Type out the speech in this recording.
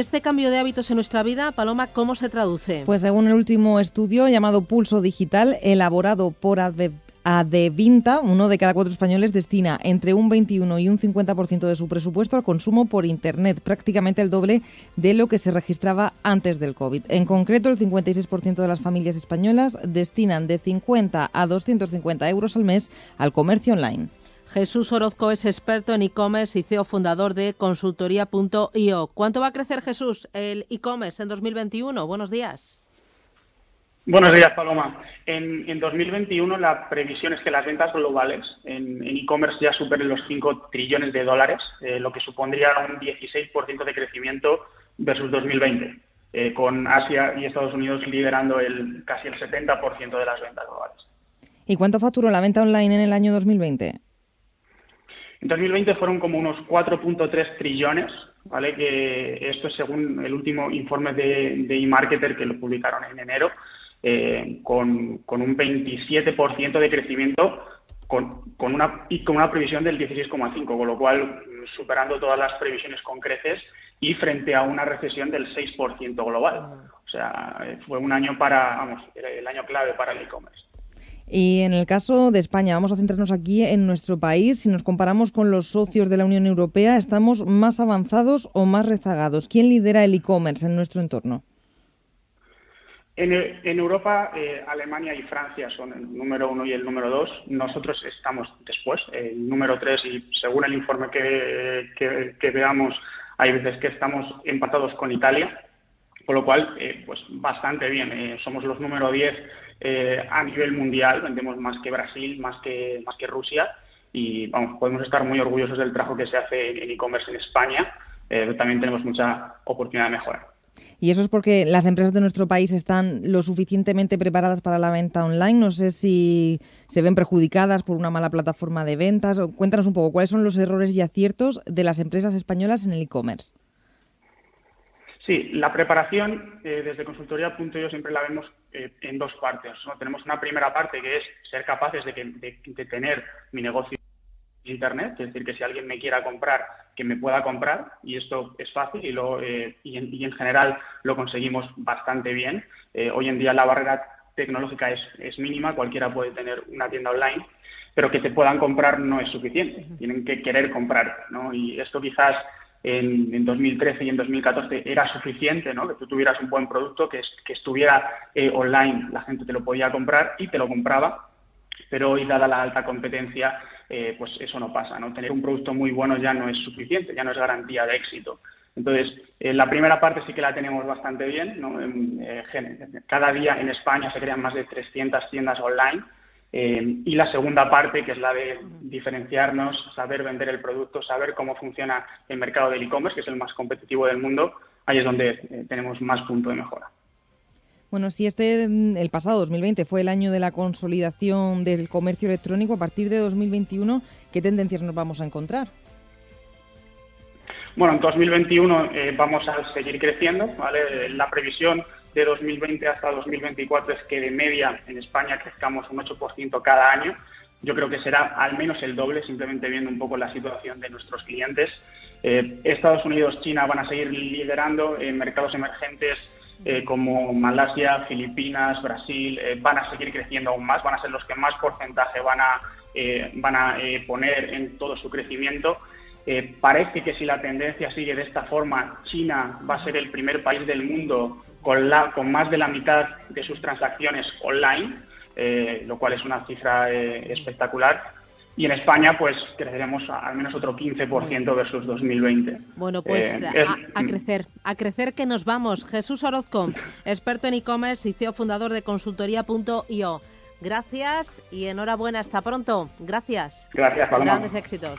Este cambio de hábitos en nuestra vida, Paloma, ¿cómo se traduce? Pues según el último estudio llamado Pulso Digital, elaborado por Adevinta, uno de cada cuatro españoles destina entre un 21 y un 50% de su presupuesto al consumo por Internet, prácticamente el doble de lo que se registraba antes del COVID. En concreto, el 56% de las familias españolas destinan de 50 a 250 euros al mes al comercio online. Jesús Orozco es experto en e-commerce y CEO fundador de consultoría.io. ¿Cuánto va a crecer Jesús el e-commerce en 2021? Buenos días. Buenos días, Paloma. En, 2021 la previsión es que las ventas globales en e-commerce ya superen los 5 trillones de dólares, eh, lo que supondría un 16% de crecimiento versus 2020, eh, con Asia y Estados Unidos liderando el, casi el 70% de las ventas globales. ¿Y cuánto facturó la venta online en el año 2020? En 2020 fueron como unos 4.3 trillones, ¿vale? Que esto es según el último informe de, de eMarketer que lo publicaron en enero, eh, con, un 27% de crecimiento con, una, y con una previsión del 16,5, con lo cual superando todas las previsiones con creces y frente a una recesión del 6% global. O sea, fue un año para, vamos, el año clave para el e-commerce. Y en el caso de España, vamos a centrarnos aquí en nuestro país. Si nos comparamos con los socios de la Unión Europea, ¿estamos más avanzados o más rezagados? ¿Quién lidera el e-commerce en nuestro entorno? En, Europa, eh, Alemania y Francia son el número uno y el número dos. Nosotros estamos después, el número tres, y según el informe que, veamos, hay veces que estamos empatados con Italia, con lo cual, eh, pues bastante bien. Eh, somos los número diez eh, a nivel mundial, vendemos más que Brasil, más que, más que Rusia y vamos, podemos estar muy orgullosos del trabajo que se hace en e-commerce en España, eh, también tenemos mucha oportunidad de mejora. Y eso es porque las empresas de nuestro país están lo suficientemente preparadas para la venta online. No sé si se ven perjudicadas por una mala plataforma de ventas. Cuéntanos un poco cuáles son los errores y aciertos de las empresas españolas en el e-commerce. Sí, la preparación eh, desde consultoría.io siempre la vemos eh, en dos partes. Tenemos una primera parte que es ser capaces de, tener mi negocio en Internet, es decir, que si alguien me quiera comprar, que me pueda comprar, y esto es fácil y, lo, eh, y, en, general lo conseguimos bastante bien. hoy en día la barrera tecnológica es, es, mínima, cualquiera puede tener una tienda online, pero que te puedan comprar no es suficiente, tienen que querer comprar, ¿no? Y esto quizás en, 2013 y en 2014 era suficiente, ¿no? Que tú tuvieras un buen producto, que, que estuviera eh, online, la gente te lo podía comprar y te lo compraba, pero hoy, dada la alta competencia, eh, pues eso no pasa, ¿no? Tener un producto muy bueno ya no es suficiente, ya no es garantía de éxito. Entonces, eh, la primera parte sí que la tenemos bastante bien, ¿no? cada día en España se crean más de 300 tiendas online, eh, y la segunda parte, que es la de diferenciarnos, saber vender el producto, saber cómo funciona el mercado del e-commerce, que es el más competitivo del mundo, ahí es donde eh, tenemos más punto de mejora. Bueno, si este, mm, el pasado 2020 fue el año de la consolidación del comercio electrónico, a partir de 2021, ¿qué tendencias nos vamos a encontrar? Bueno, en 2021 eh, vamos a seguir creciendo, ¿vale? La previsión de 2020 hasta 2024 es que de media en España crezcamos un 8% cada año. Yo creo que será al menos el doble, simplemente viendo un poco la situación de nuestros clientes. Eh, Estados Unidos, China van a seguir liderando en mercados emergentes eh, como Malasia, Filipinas, Brasil, eh, van a seguir creciendo aún más, van a ser los que más porcentaje van a, van a poner en todo su crecimiento. Parece que si la tendencia sigue de esta forma, China va a ser el primer país del mundo con, la, con más de la mitad de sus transacciones online, eh, lo cual es una cifra eh, espectacular. Y en España, pues creceremos al menos otro 15% versus 2020. Bueno, pues eh, a, crecer, a crecer que nos vamos. Jesús Orozco, experto en e-commerce y CEO fundador de consultoría.io. Gracias y enhorabuena, hasta pronto. Gracias. Gracias, Paloma. Grandes éxitos.